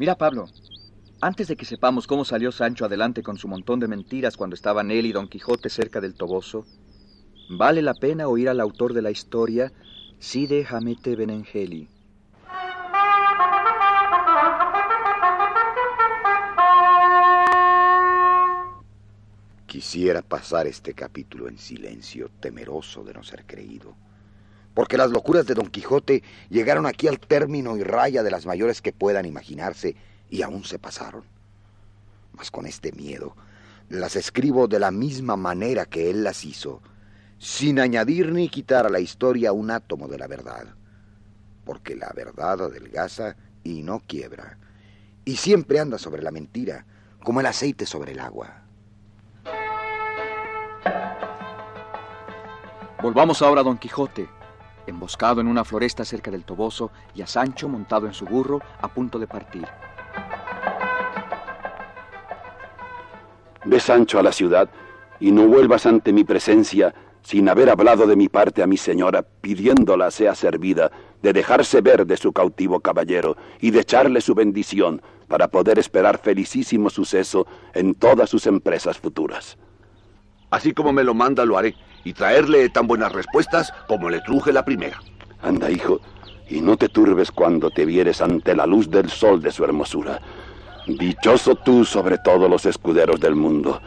Mira, Pablo, antes de que sepamos cómo salió Sancho adelante con su montón de mentiras cuando estaban él y Don Quijote cerca del Toboso, vale la pena oír al autor de la historia, Cide Hamete Benengeli. Quisiera pasar este capítulo en silencio, temeroso de no ser creído, porque las locuras de Don Quijote llegaron aquí al término y raya de las mayores que puedan imaginarse y aún se pasaron. Mas con este miedo las escribo de la misma manera que él las hizo, sin añadir ni quitar a la historia un átomo de la verdad, porque la verdad adelgaza y no quiebra, y siempre anda sobre la mentira, como el aceite sobre el agua. Volvamos ahora a Don Quijote, emboscado en una floresta cerca del Toboso, y a Sancho montado en su burro a punto de partir. Ve, Sancho, a la ciudad y no vuelvas ante mi presencia sin haber hablado de mi parte a mi señora, pidiéndola sea servida de dejarse ver de su cautivo caballero y de echarle su bendición para poder esperar felicísimo suceso en todas sus empresas futuras. Así como me lo manda, lo haré y traerle tan buenas respuestas como le truje la primera. Anda, hijo, y no te turbes cuando te vieres ante la luz del sol de su hermosura. Dichoso tú sobre todos los escuderos del mundo.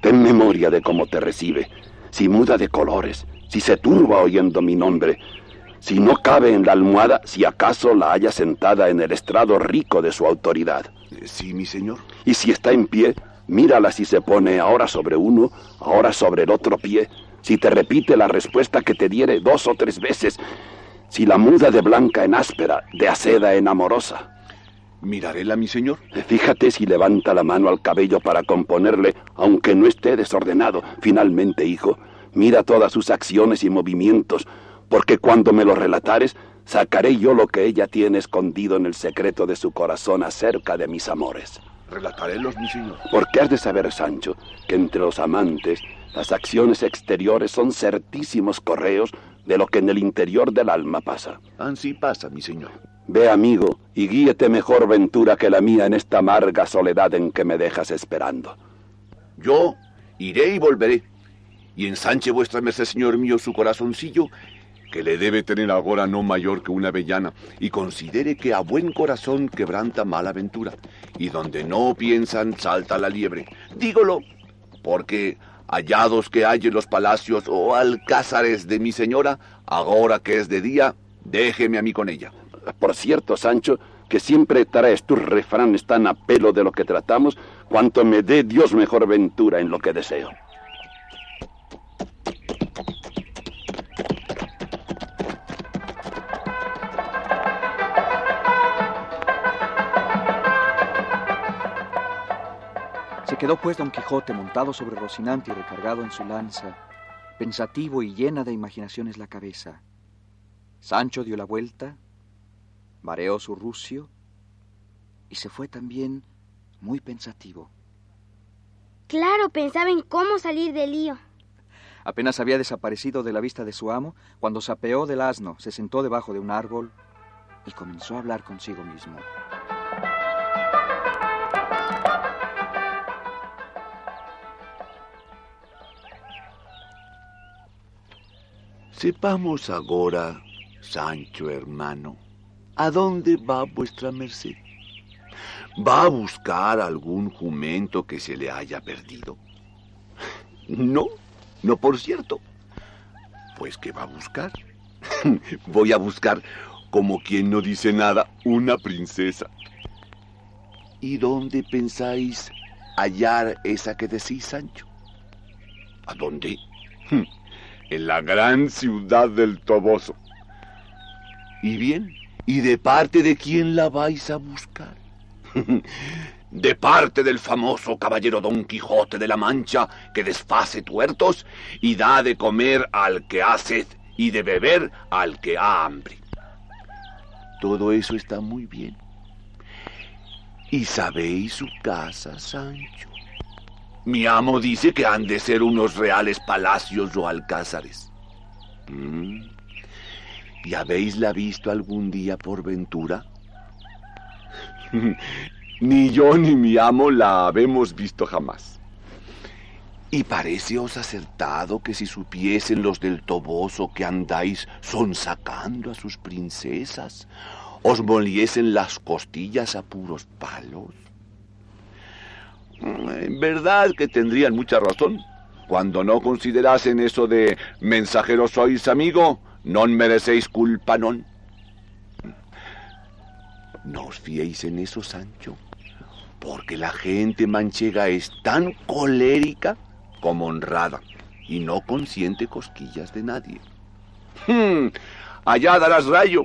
Ten memoria de cómo te recibe, si muda de colores, si se turba oyendo mi nombre, si no cabe en la almohada, si acaso la haya sentada en el estrado rico de su autoridad. Sí, mi señor. Y si está en pie, mírala si se pone ahora sobre uno, ahora sobre el otro pie, si te repite la respuesta que te diere dos o tres veces, si la muda de blanca en áspera, de aceda en amorosa. Miraréla, mi señor. Fíjate si levanta la mano al cabello para componerle, aunque no esté desordenado. Finalmente, hijo, mira todas sus acciones y movimientos, porque cuando me lo relatares, sacaré yo lo que ella tiene escondido en el secreto de su corazón acerca de mis amores. Relatarélos, mi señor. Porque has de saber, Sancho, que entre los amantes las acciones exteriores son certísimos correos de lo que en el interior del alma pasa. Así pasa, mi señor. Ve, amigo, y guíete mejor ventura que la mía en esta amarga soledad en que me dejas esperando. Yo iré y volveré, y ensanche vuestra merced, señor mío, su corazoncillo, que le debe tener ahora no mayor que una avellana, y considere que a buen corazón quebranta mala ventura, y donde no piensan salta la liebre. Dígolo, porque hallados que hay en los palacios o alcázares de mi señora, ahora que es de día, déjeme a mí con ella. Por cierto, Sancho, que siempre traes tus refranes tan a pelo de lo que tratamos, cuanto me dé Dios mejor ventura en lo que deseo. Quedó pues Don Quijote montado sobre Rocinante y recargado en su lanza, pensativo y llena de imaginaciones la cabeza. Sancho dio la vuelta, mareó su rucio y se fue también muy pensativo. Claro, pensaba en cómo salir del lío. Apenas había desaparecido de la vista de su amo cuando se apeó del asno, se sentó debajo de un árbol y comenzó a hablar consigo mismo. Sepamos agora, Sancho hermano, ¿a dónde va vuestra merced? ¿Va a buscar algún jumento que se le haya perdido? No, no por cierto. Pues ¿qué va a buscar? Voy a buscar, como quien no dice nada, una princesa. ¿Y dónde pensáis hallar esa que decís, Sancho? ¿A dónde? En la gran ciudad del Toboso. ¿Y bien? ¿Y de parte de quién la vais a buscar? de parte del famoso caballero Don Quijote de la Mancha, que desface tuertos y da de comer al que ha sed y de beber al que ha hambre. Todo eso está muy bien. ¿Y sabéis su casa, Sancho? Mi amo dice que han de ser unos reales palacios o alcázares. Mm. ¿Y habéisla visto algún día por ventura? ni yo ni mi amo la habemos visto jamás. Y pareceos acertado que si supiesen los del Toboso que andáis sonsacando a sus princesas, os moliesen las costillas a puros palos. En verdad que tendrían mucha razón cuando no considerasen eso de mensajero sois amigo, no merecéis culpa non. No os fiéis en eso, Sancho, porque la gente manchega es tan colérica como honrada y no consiente cosquillas de nadie. Hmm, allá darás rayo.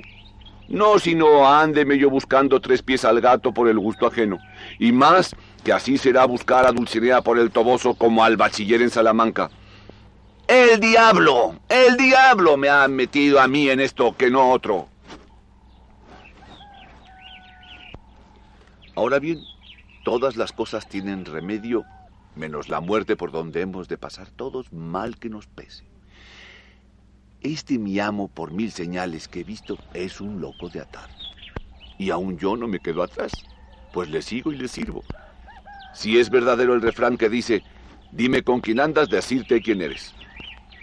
No, sino ándeme yo buscando tres pies al gato por el gusto ajeno. Y más que así será buscar a Dulcinea por el Toboso como al bachiller en Salamanca. El diablo, el diablo me ha metido a mí en esto que no otro. Ahora bien, todas las cosas tienen remedio, menos la muerte por donde hemos de pasar todos, mal que nos pese. Este mi amo, por mil señales que he visto, es un loco de atar. Y aún yo no me quedo atrás, pues le sigo y le sirvo. Si es verdadero el refrán que dice, dime con quién andas, decirte quién eres.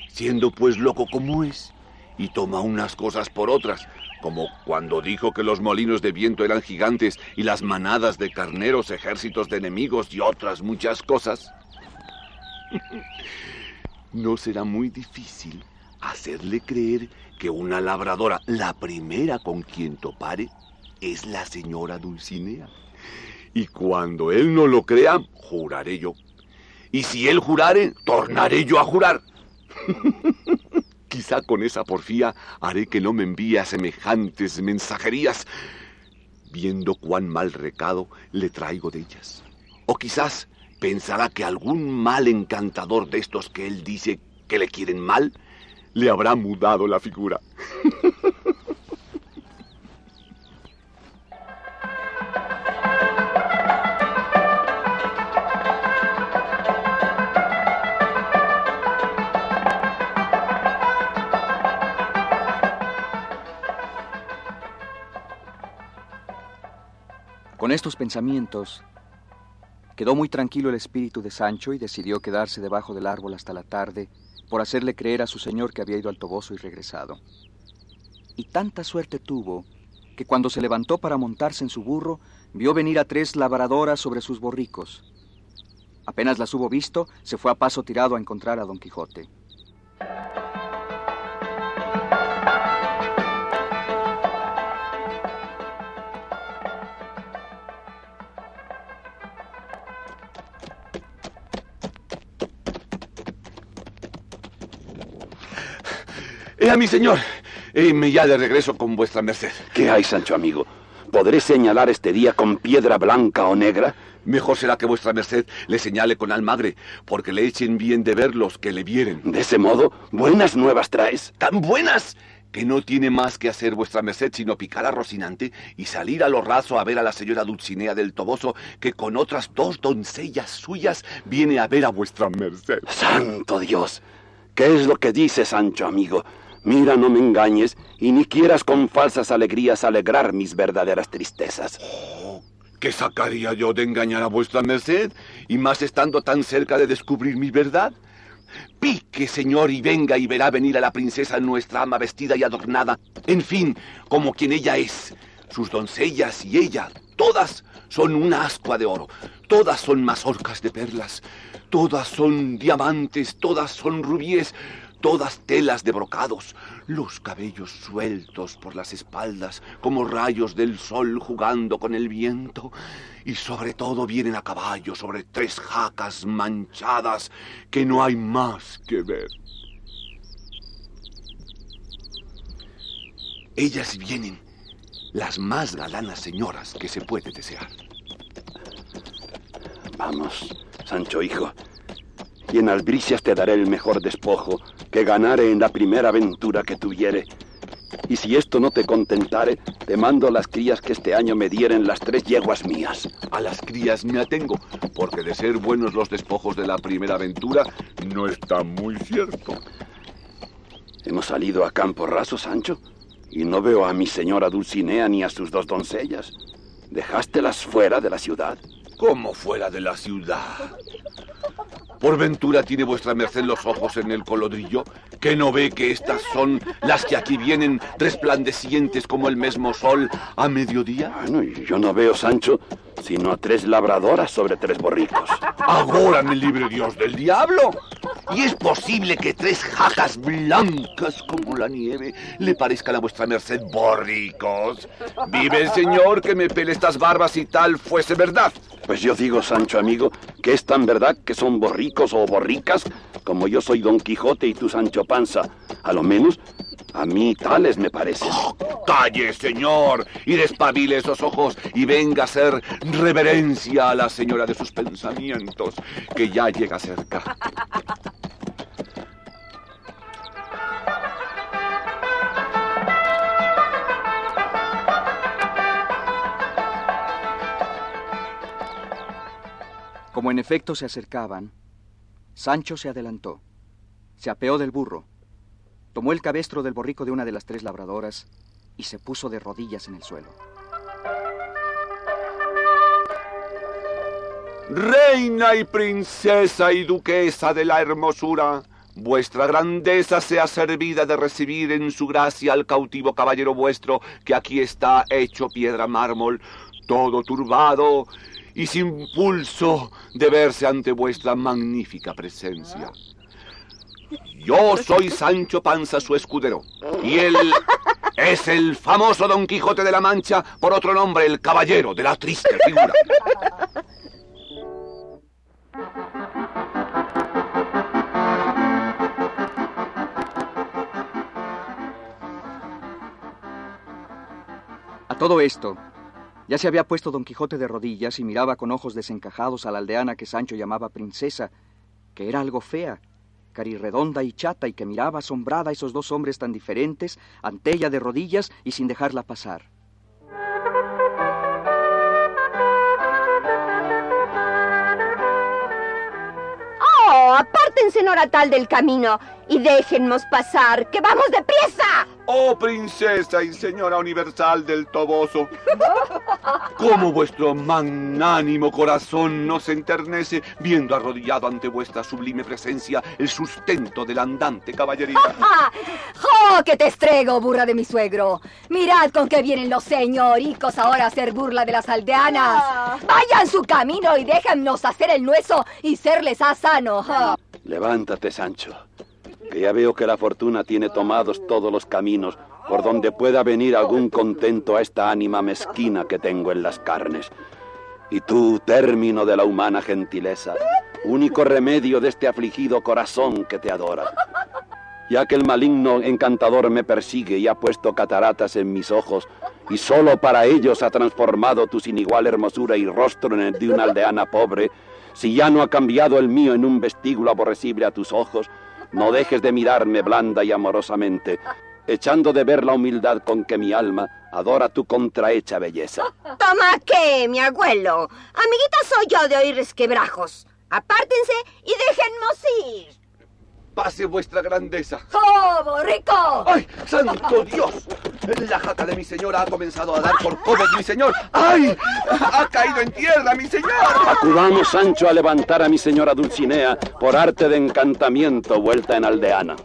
Siendo pues loco como es, y toma unas cosas por otras, como cuando dijo que los molinos de viento eran gigantes y las manadas de carneros ejércitos de enemigos y otras muchas cosas. no será muy difícil hacerle creer que una labradora, la primera con quien topare, es la señora Dulcinea. Y cuando él no lo crea, juraré yo. Y si él jurare, tornaré yo a jurar. Quizá con esa porfía haré que no me envíe semejantes mensajerías, viendo cuán mal recado le traigo de ellas. O quizás pensará que algún mal encantador de estos que él dice que le quieren mal, le habrá mudado la figura. Con estos pensamientos, quedó muy tranquilo el espíritu de Sancho y decidió quedarse debajo del árbol hasta la tarde por hacerle creer a su señor que había ido al Toboso y regresado. Y tanta suerte tuvo que cuando se levantó para montarse en su burro, vio venir a tres labradoras sobre sus borricos. Apenas las hubo visto, se fue a paso tirado a encontrar a Don Quijote. A mi señor! me ya de regreso con vuestra merced. ¿Qué hay, Sancho amigo? ¿Podré señalar este día con piedra blanca o negra? Mejor será que vuestra merced le señale con almagre, porque le echen bien de ver los que le vieren. De ese modo, buenas nuevas traes. ¡Tan buenas! que no tiene más que hacer vuestra merced sino picar a Rocinante y salir a lo raso a ver a la señora Dulcinea del Toboso, que con otras dos doncellas suyas viene a ver a vuestra merced. ¡Santo Dios! ¿Qué es lo que dice Sancho, amigo? Mira, no me engañes y ni quieras con falsas alegrías alegrar mis verdaderas tristezas. Oh, ¿Qué sacaría yo de engañar a vuestra merced? Y más estando tan cerca de descubrir mi verdad. Pique, señor, y venga y verá venir a la princesa nuestra ama vestida y adornada. En fin, como quien ella es. Sus doncellas y ella, todas son una ascua de oro. Todas son mazorcas de perlas. Todas son diamantes, todas son rubíes todas telas de brocados, los cabellos sueltos por las espaldas como rayos del sol jugando con el viento, y sobre todo vienen a caballo sobre tres jacas manchadas que no hay más que ver. Ellas vienen, las más galanas señoras que se puede desear. Vamos, Sancho hijo, y en albricias te daré el mejor despojo que ganare en la primera aventura que tuviere. Y si esto no te contentare, te mando las crías que este año me dieren las tres yeguas mías. A las crías me atengo, porque de ser buenos los despojos de la primera aventura, no está muy cierto. Hemos salido a campo raso, Sancho, y no veo a mi señora Dulcinea ni a sus dos doncellas. Dejástelas fuera de la ciudad. ¿Cómo fuera de la ciudad? ¿Por ventura tiene vuestra merced los ojos en el colodrillo? ¿Que no ve que estas son las que aquí vienen resplandecientes como el mismo sol a mediodía? Bueno, yo no veo, Sancho, sino a tres labradoras sobre tres borricos. Ahora me libre Dios del diablo. Y es posible que tres jajas blancas como la nieve le parezcan a vuestra merced borricos. Vive el señor que me pele estas barbas y tal fuese verdad. Pues yo digo, Sancho amigo, que es tan verdad que son borricos o borricas como yo soy Don Quijote y tú Sancho Panza. A lo menos a mí tales me parecen. Calle, señor, y despabile esos ojos y venga a hacer reverencia a la señora de sus pensamientos, que ya llega cerca. Como en efecto se acercaban, Sancho se adelantó, se apeó del burro, tomó el cabestro del borrico de una de las tres labradoras y se puso de rodillas en el suelo. Reina y princesa y duquesa de la hermosura, vuestra grandeza sea servida de recibir en su gracia al cautivo caballero vuestro que aquí está hecho piedra mármol, todo turbado y sin pulso de verse ante vuestra magnífica presencia. Yo soy Sancho Panza, su escudero, y él es el famoso Don Quijote de la Mancha, por otro nombre, el caballero de la triste figura. A todo esto, ya se había puesto Don Quijote de rodillas y miraba con ojos desencajados a la aldeana que Sancho llamaba princesa, que era algo fea, carirredonda y chata, y que miraba asombrada a esos dos hombres tan diferentes ante ella de rodillas y sin dejarla pasar. Apártense, tal del camino y déjennos pasar, que vamos deprisa. Oh princesa y señora universal del Toboso, cómo vuestro magnánimo corazón nos enternece viendo arrodillado ante vuestra sublime presencia el sustento de la andante caballería. ¡Oh, que te estrego, burra de mi suegro! Mirad con qué vienen los señoricos ahora a hacer burla de las aldeanas. Vayan su camino y déjennos hacer el nueso y serles a sano. Levántate, Sancho que ya veo que la fortuna tiene tomados todos los caminos por donde pueda venir algún contento a esta ánima mezquina que tengo en las carnes. Y tú, término de la humana gentileza, único remedio de este afligido corazón que te adora. Ya que el maligno encantador me persigue y ha puesto cataratas en mis ojos, y solo para ellos ha transformado tu sin igual hermosura y rostro en el de una aldeana pobre, si ya no ha cambiado el mío en un vestíbulo aborrecible a tus ojos, no dejes de mirarme blanda y amorosamente, echando de ver la humildad con que mi alma adora tu contrahecha belleza. ¿Toma qué, mi abuelo? Amiguita soy yo de oír resquebrajos. Apártense y déjennos ir. Pase vuestra grandeza. ¡Oh, rico! ¡Ay, santo Dios! La jaca de mi señora ha comenzado a dar por codos, mi señor. ¡Ay! ¡Ha caído en tierra, mi señor! Acudamos, Sancho, a levantar a mi señora Dulcinea por arte de encantamiento vuelta en aldeana.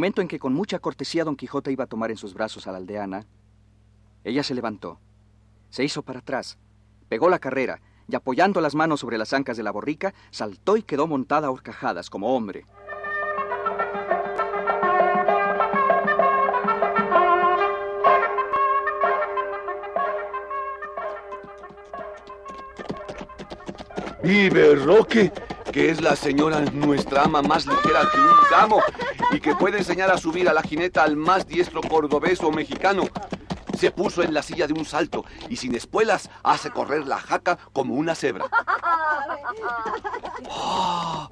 momento en que con mucha cortesía don Quijote iba a tomar en sus brazos a la aldeana, ella se levantó, se hizo para atrás, pegó la carrera y apoyando las manos sobre las ancas de la borrica, saltó y quedó montada a horcajadas como hombre. Vive Roque, que es la señora nuestra ama más ligera que un gamo y que puede enseñar a subir a la jineta al más diestro cordobés o mexicano. Se puso en la silla de un salto y sin espuelas hace correr la jaca como una cebra. ¡Ah!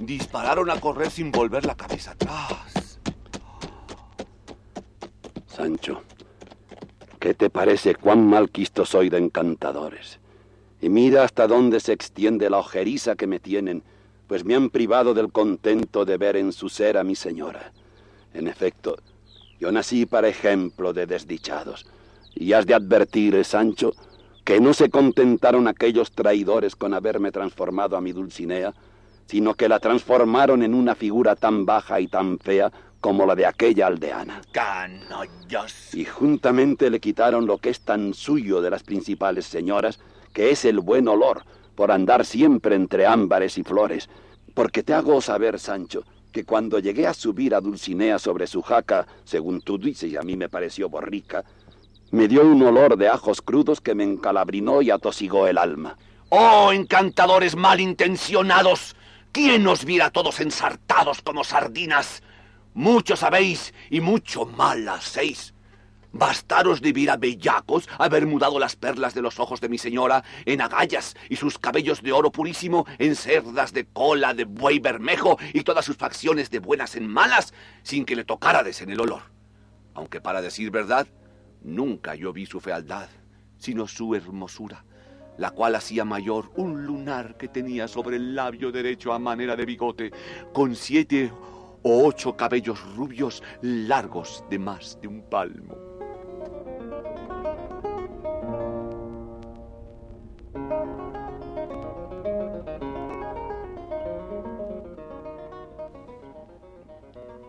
Dispararon a correr sin volver la cabeza atrás. Sancho, ¿qué te parece cuán mal quisto soy de encantadores? Y mira hasta dónde se extiende la ojeriza que me tienen, pues me han privado del contento de ver en su ser a mi señora. En efecto, yo nací para ejemplo de desdichados. Y has de advertir, Sancho, que no se contentaron aquellos traidores con haberme transformado a mi Dulcinea, sino que la transformaron en una figura tan baja y tan fea como la de aquella aldeana. ¡Canallas! Y juntamente le quitaron lo que es tan suyo de las principales señoras, que es el buen olor, por andar siempre entre ámbares y flores. Porque te hago saber, Sancho, que cuando llegué a subir a Dulcinea sobre su jaca, según tú dices, y a mí me pareció borrica, me dio un olor de ajos crudos que me encalabrinó y atosigó el alma. ¡Oh, encantadores malintencionados! ¿Quién os viera todos ensartados como sardinas? Mucho sabéis y mucho mal hacéis. Bastaros de vir a bellacos haber mudado las perlas de los ojos de mi señora en agallas y sus cabellos de oro purísimo en cerdas de cola de buey bermejo y todas sus facciones de buenas en malas sin que le tocárades en el olor. Aunque para decir verdad, nunca yo vi su fealdad, sino su hermosura, la cual hacía mayor un lunar que tenía sobre el labio derecho a manera de bigote, con siete o ocho cabellos rubios largos de más de un palmo.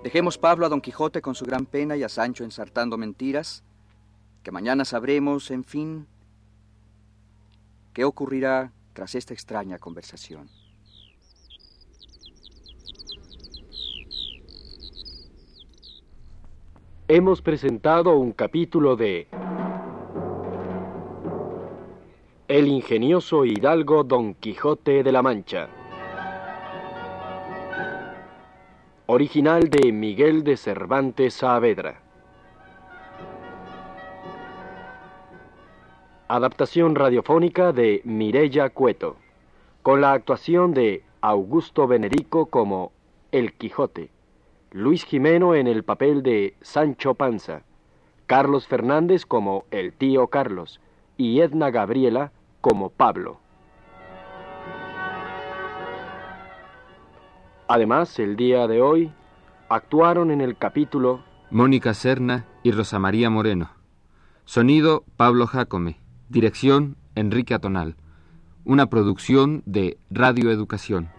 Dejemos Pablo a Don Quijote con su gran pena y a Sancho ensartando mentiras, que mañana sabremos, en fin, qué ocurrirá tras esta extraña conversación. Hemos presentado un capítulo de El ingenioso hidalgo Don Quijote de la Mancha. Original de Miguel de Cervantes Saavedra. Adaptación radiofónica de Mirella Cueto, con la actuación de Augusto Benedico como El Quijote, Luis Jimeno en el papel de Sancho Panza, Carlos Fernández como el tío Carlos y Edna Gabriela como Pablo. Además, el día de hoy actuaron en el capítulo Mónica Serna y Rosa María Moreno. Sonido Pablo Jacome. Dirección Enrique Atonal. Una producción de Radio Educación.